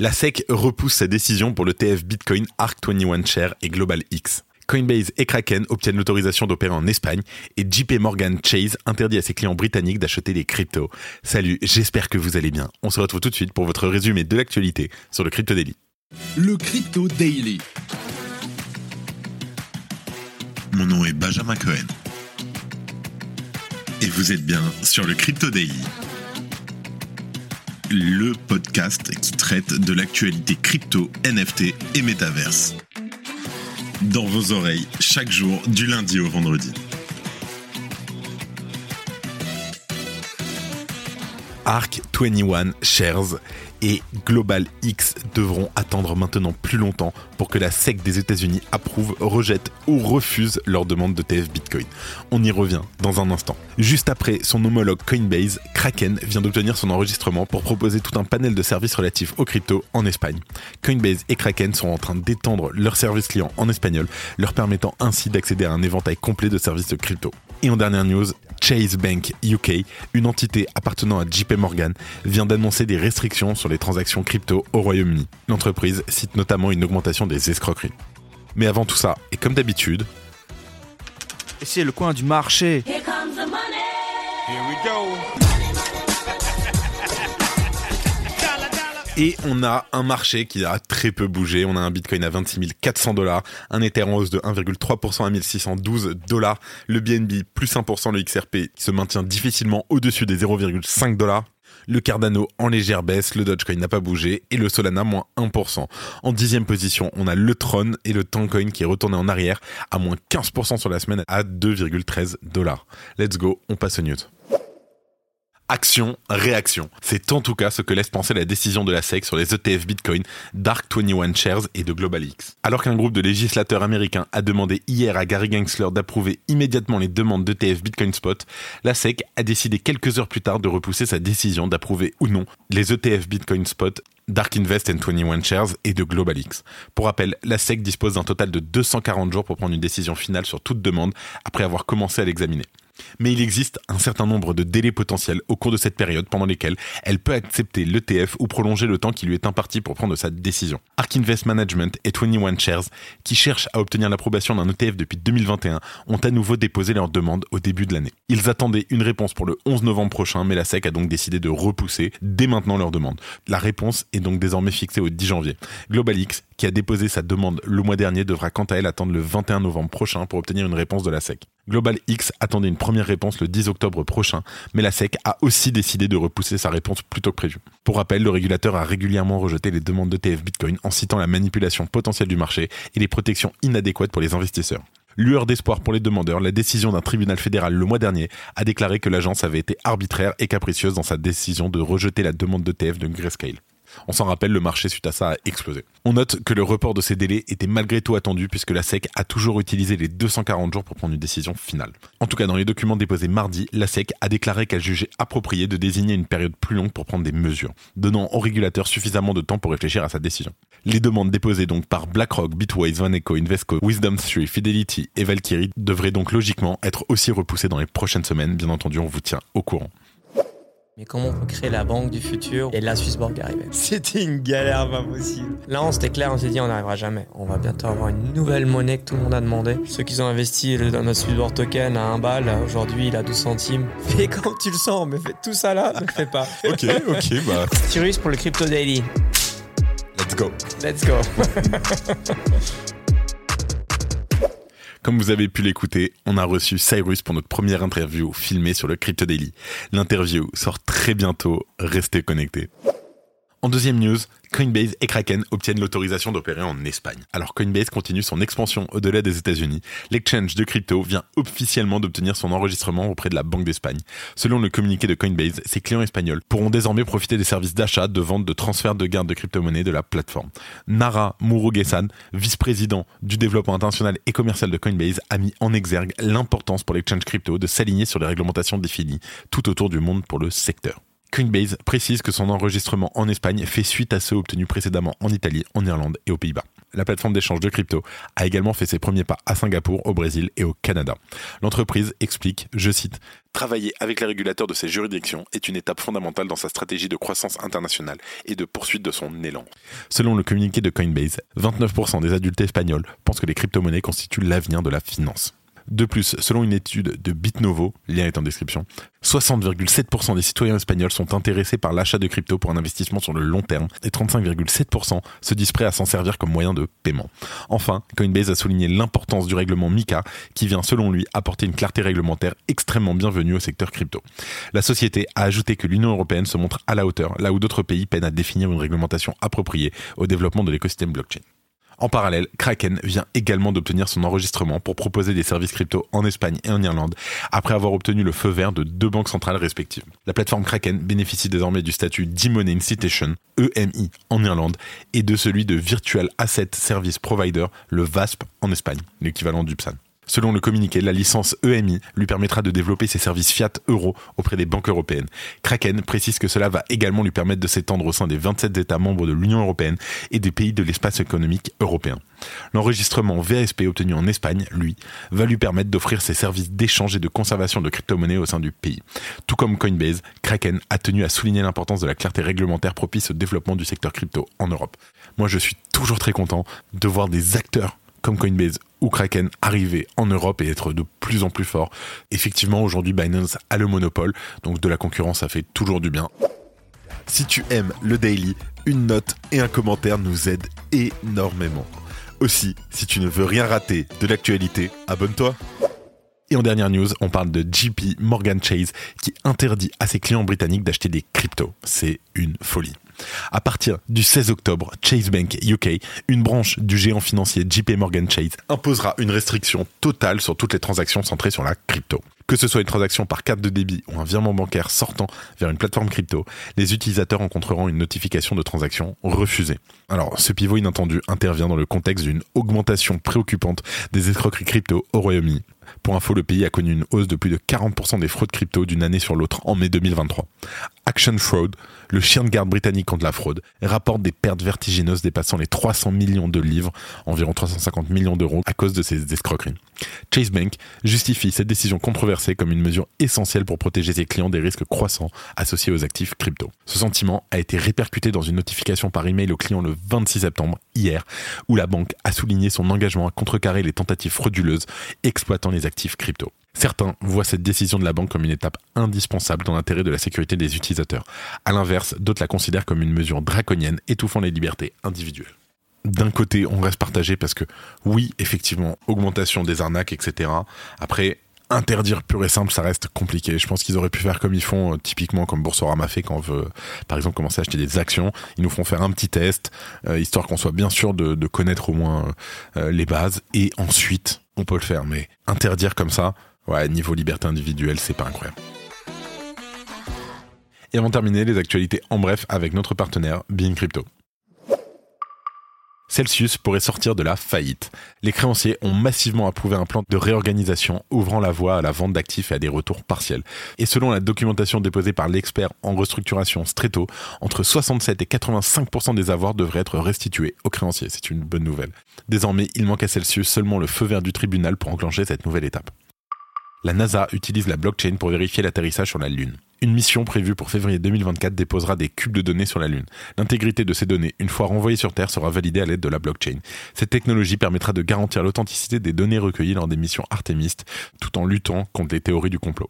La SEC repousse sa décision pour le TF Bitcoin ARC 21 Share et Global X. Coinbase et Kraken obtiennent l'autorisation d'opérer en Espagne et JP Morgan Chase interdit à ses clients britanniques d'acheter des cryptos. Salut, j'espère que vous allez bien. On se retrouve tout de suite pour votre résumé de l'actualité sur le Crypto Daily. Le Crypto Daily. Mon nom est Benjamin Cohen. Et vous êtes bien sur le Crypto Daily. Le podcast qui traite de l'actualité crypto, NFT et métaverse dans vos oreilles chaque jour du lundi au vendredi. ARC 21 Shares et Global X devront attendre maintenant plus longtemps pour que la SEC des États-Unis approuve, rejette ou refuse leur demande de TF Bitcoin. On y revient dans un instant. Juste après son homologue Coinbase, Kraken vient d'obtenir son enregistrement pour proposer tout un panel de services relatifs aux crypto en Espagne. Coinbase et Kraken sont en train d'étendre leurs services clients en espagnol, leur permettant ainsi d'accéder à un éventail complet de services de crypto. Et en dernière news, Chase Bank UK, une entité appartenant à JP Morgan, vient d'annoncer des restrictions sur les transactions crypto au Royaume-Uni. L'entreprise cite notamment une augmentation des escroqueries. Mais avant tout ça, et comme d'habitude, c'est le coin du marché. Here comes the money. Here we go. Et on a un marché qui a très peu bougé. On a un Bitcoin à 26 400 dollars, un Ether en hausse de 1,3% à 1612 dollars, le BNB plus 1%, le XRP se maintient difficilement au-dessus des 0,5 dollars. Le Cardano en légère baisse, le Dogecoin n'a pas bougé et le Solana moins 1%. En dixième position, on a le Tron et le Tancoin qui est retourné en arrière à moins 15% sur la semaine à 2,13 dollars. Let's go, on passe aux news. Action, réaction. C'est en tout cas ce que laisse penser la décision de la SEC sur les ETF Bitcoin, Dark 21 Shares et de GlobalX. Alors qu'un groupe de législateurs américains a demandé hier à Gary Gensler d'approuver immédiatement les demandes d'ETF Bitcoin Spot, la SEC a décidé quelques heures plus tard de repousser sa décision d'approuver ou non les ETF Bitcoin Spot Dark Invest and 21 Shares et de GlobalX. Pour rappel, la SEC dispose d'un total de 240 jours pour prendre une décision finale sur toute demande après avoir commencé à l'examiner. Mais il existe un certain nombre de délais potentiels au cours de cette période pendant lesquels elle peut accepter l'ETF ou prolonger le temps qui lui est imparti pour prendre sa décision. Ark Invest Management et 21 Shares, qui cherchent à obtenir l'approbation d'un ETF depuis 2021, ont à nouveau déposé leur demande au début de l'année. Ils attendaient une réponse pour le 11 novembre prochain, mais la SEC a donc décidé de repousser dès maintenant leur demande. La réponse est donc désormais fixée au 10 janvier. GlobalX, qui a déposé sa demande le mois dernier, devra quant à elle attendre le 21 novembre prochain pour obtenir une réponse de la SEC. Global X attendait une première réponse le 10 octobre prochain, mais la SEC a aussi décidé de repousser sa réponse plus tôt que prévu. Pour rappel, le régulateur a régulièrement rejeté les demandes d'ETF Bitcoin en citant la manipulation potentielle du marché et les protections inadéquates pour les investisseurs. Lueur d'espoir pour les demandeurs, la décision d'un tribunal fédéral le mois dernier a déclaré que l'agence avait été arbitraire et capricieuse dans sa décision de rejeter la demande d'ETF de Grayscale. On s'en rappelle, le marché suite à ça a explosé. On note que le report de ces délais était malgré tout attendu puisque la SEC a toujours utilisé les 240 jours pour prendre une décision finale. En tout cas, dans les documents déposés mardi, la SEC a déclaré qu'elle jugeait approprié de désigner une période plus longue pour prendre des mesures, donnant au régulateur suffisamment de temps pour réfléchir à sa décision. Les demandes déposées donc par BlackRock, Bitwise, Vaneco, Invesco, Wisdom 3, Fidelity et Valkyrie devraient donc logiquement être aussi repoussées dans les prochaines semaines. Bien entendu, on vous tient au courant. Mais comment on peut créer la banque du futur Et là, Swissborg arrivait. C'était une galère pas possible. Là, on s'était clair, on s'est dit, on n'arrivera jamais. On va bientôt avoir une nouvelle monnaie que tout le monde a demandé. Ceux qui ont investi dans notre Swissborg token à 1 balle, aujourd'hui, il a 12 centimes. Fais comme tu le sens, mais fais tout ça là, ne le fais pas. ok, ok, bah. Cyrus pour le Crypto Daily. Let's go. Let's go. Comme vous avez pu l'écouter, on a reçu Cyrus pour notre première interview filmée sur le Crypto Daily. L'interview sort très bientôt, restez connectés. En deuxième news, Coinbase et Kraken obtiennent l'autorisation d'opérer en Espagne. Alors Coinbase continue son expansion au-delà des États-Unis. L'exchange de crypto vient officiellement d'obtenir son enregistrement auprès de la Banque d'Espagne. Selon le communiqué de Coinbase, ses clients espagnols pourront désormais profiter des services d'achat, de vente, de transfert de garde de crypto-monnaies de la plateforme. Nara Murugesan, vice-président du développement international et commercial de Coinbase, a mis en exergue l'importance pour l'exchange crypto de s'aligner sur les réglementations définies tout autour du monde pour le secteur. Coinbase précise que son enregistrement en Espagne fait suite à ceux obtenus précédemment en Italie, en Irlande et aux Pays-Bas. la plateforme d'échange de crypto, a également fait ses premiers pas à Singapour, au Brésil et au Canada. L'entreprise explique, je cite, Travailler avec les régulateurs de ces juridictions est une étape fondamentale dans sa stratégie de croissance internationale et de poursuite de son élan. Selon le communiqué de Coinbase, 29% des adultes espagnols pensent que les crypto-monnaies constituent l'avenir de la finance. De plus, selon une étude de Bitnovo, lien est en description, 60,7% des citoyens espagnols sont intéressés par l'achat de crypto pour un investissement sur le long terme et 35,7% se disent prêts à s'en servir comme moyen de paiement. Enfin, Coinbase a souligné l'importance du règlement MICA qui vient selon lui apporter une clarté réglementaire extrêmement bienvenue au secteur crypto. La société a ajouté que l'Union européenne se montre à la hauteur là où d'autres pays peinent à définir une réglementation appropriée au développement de l'écosystème blockchain. En parallèle, Kraken vient également d'obtenir son enregistrement pour proposer des services crypto en Espagne et en Irlande, après avoir obtenu le feu vert de deux banques centrales respectives. La plateforme Kraken bénéficie désormais du statut d'E-Money Institution, EMI, en Irlande, et de celui de Virtual Asset Service Provider, le VASP, en Espagne, l'équivalent du PSAN. Selon le communiqué, la licence EMI lui permettra de développer ses services fiat euro auprès des banques européennes. Kraken précise que cela va également lui permettre de s'étendre au sein des 27 États membres de l'Union européenne et des pays de l'espace économique européen. L'enregistrement VSP obtenu en Espagne, lui, va lui permettre d'offrir ses services d'échange et de conservation de crypto-monnaies au sein du pays. Tout comme Coinbase, Kraken a tenu à souligner l'importance de la clarté réglementaire propice au développement du secteur crypto en Europe. Moi, je suis toujours très content de voir des acteurs comme Coinbase ou Kraken arriver en Europe et être de plus en plus fort. Effectivement, aujourd'hui, Binance a le monopole, donc de la concurrence, ça fait toujours du bien. Si tu aimes le daily, une note et un commentaire nous aident énormément. Aussi, si tu ne veux rien rater de l'actualité, abonne-toi. Et en dernière news, on parle de JP Morgan Chase qui interdit à ses clients britanniques d'acheter des cryptos. C'est une folie. À partir du 16 octobre, Chase Bank UK, une branche du géant financier JP Morgan Chase, imposera une restriction totale sur toutes les transactions centrées sur la crypto. Que ce soit une transaction par carte de débit ou un virement bancaire sortant vers une plateforme crypto, les utilisateurs rencontreront une notification de transaction refusée. Alors, ce pivot inattendu intervient dans le contexte d'une augmentation préoccupante des escroqueries crypto au Royaume-Uni. Pour info, le pays a connu une hausse de plus de 40% des fraudes crypto d'une année sur l'autre en mai 2023. Action Fraud, le chien de garde britannique contre la fraude, rapporte des pertes vertigineuses dépassant les 300 millions de livres, environ 350 millions d'euros, à cause de ces escroqueries. Chase Bank justifie cette décision controversée comme une mesure essentielle pour protéger ses clients des risques croissants associés aux actifs crypto. Ce sentiment a été répercuté dans une notification par email aux clients le 26 septembre, hier, où la banque a souligné son engagement à contrecarrer les tentatives frauduleuses exploitant les actifs crypto. Certains voient cette décision de la banque comme une étape indispensable dans l'intérêt de la sécurité des utilisateurs. À l'inverse, d'autres la considèrent comme une mesure draconienne étouffant les libertés individuelles. D'un côté, on reste partagé parce que oui, effectivement, augmentation des arnaques, etc. Après, interdire pur et simple, ça reste compliqué. Je pense qu'ils auraient pu faire comme ils font euh, typiquement comme Boursorama fait quand on veut, par exemple, commencer à acheter des actions. Ils nous font faire un petit test, euh, histoire qu'on soit bien sûr de, connaître au moins euh, les bases, et ensuite on peut le faire. Mais interdire comme ça, Ouais, niveau liberté individuelle, c'est pas incroyable. Et avant de terminer, les actualités en bref avec notre partenaire Bean Crypto. Celsius pourrait sortir de la faillite. Les créanciers ont massivement approuvé un plan de réorganisation ouvrant la voie à la vente d'actifs et à des retours partiels. Et selon la documentation déposée par l'expert en restructuration Streto, entre 67 et 85% des avoirs devraient être restitués aux créanciers. C'est une bonne nouvelle. Désormais, il manque à Celsius seulement le feu vert du tribunal pour enclencher cette nouvelle étape la NASA utilise la blockchain pour vérifier l'atterrissage sur la Lune. Une mission prévue pour février 2024 déposera des cubes de données sur la Lune. L'intégrité de ces données, une fois renvoyées sur Terre, sera validée à l'aide de la blockchain. Cette technologie permettra de garantir l'authenticité des données recueillies lors des missions Artemis, tout en luttant contre les théories du complot.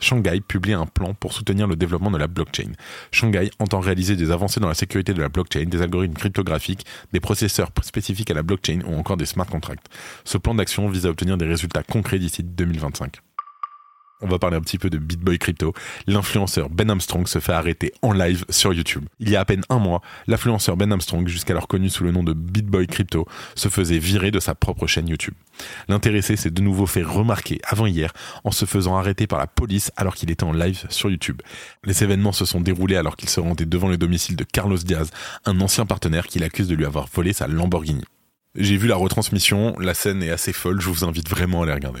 Shanghai publie un plan pour soutenir le développement de la blockchain. Shanghai entend réaliser des avancées dans la sécurité de la blockchain, des algorithmes cryptographiques, des processeurs spécifiques à la blockchain ou encore des smart contracts. Ce plan d'action vise à obtenir des résultats concrets d'ici 2025 on va parler un petit peu de BitBoy Crypto. L'influenceur Ben Armstrong se fait arrêter en live sur YouTube. Il y a à peine un mois, l'influenceur Ben Armstrong, jusqu'alors connu sous le nom de BitBoy Crypto, se faisait virer de sa propre chaîne YouTube. L'intéressé s'est de nouveau fait remarquer avant hier en se faisant arrêter par la police alors qu'il était en live sur YouTube. Les événements se sont déroulés alors qu'il se rendait devant le domicile de Carlos Diaz, un ancien partenaire qu'il accuse de lui avoir volé sa Lamborghini. J'ai vu la retransmission, la scène est assez folle, je vous invite vraiment à les regarder.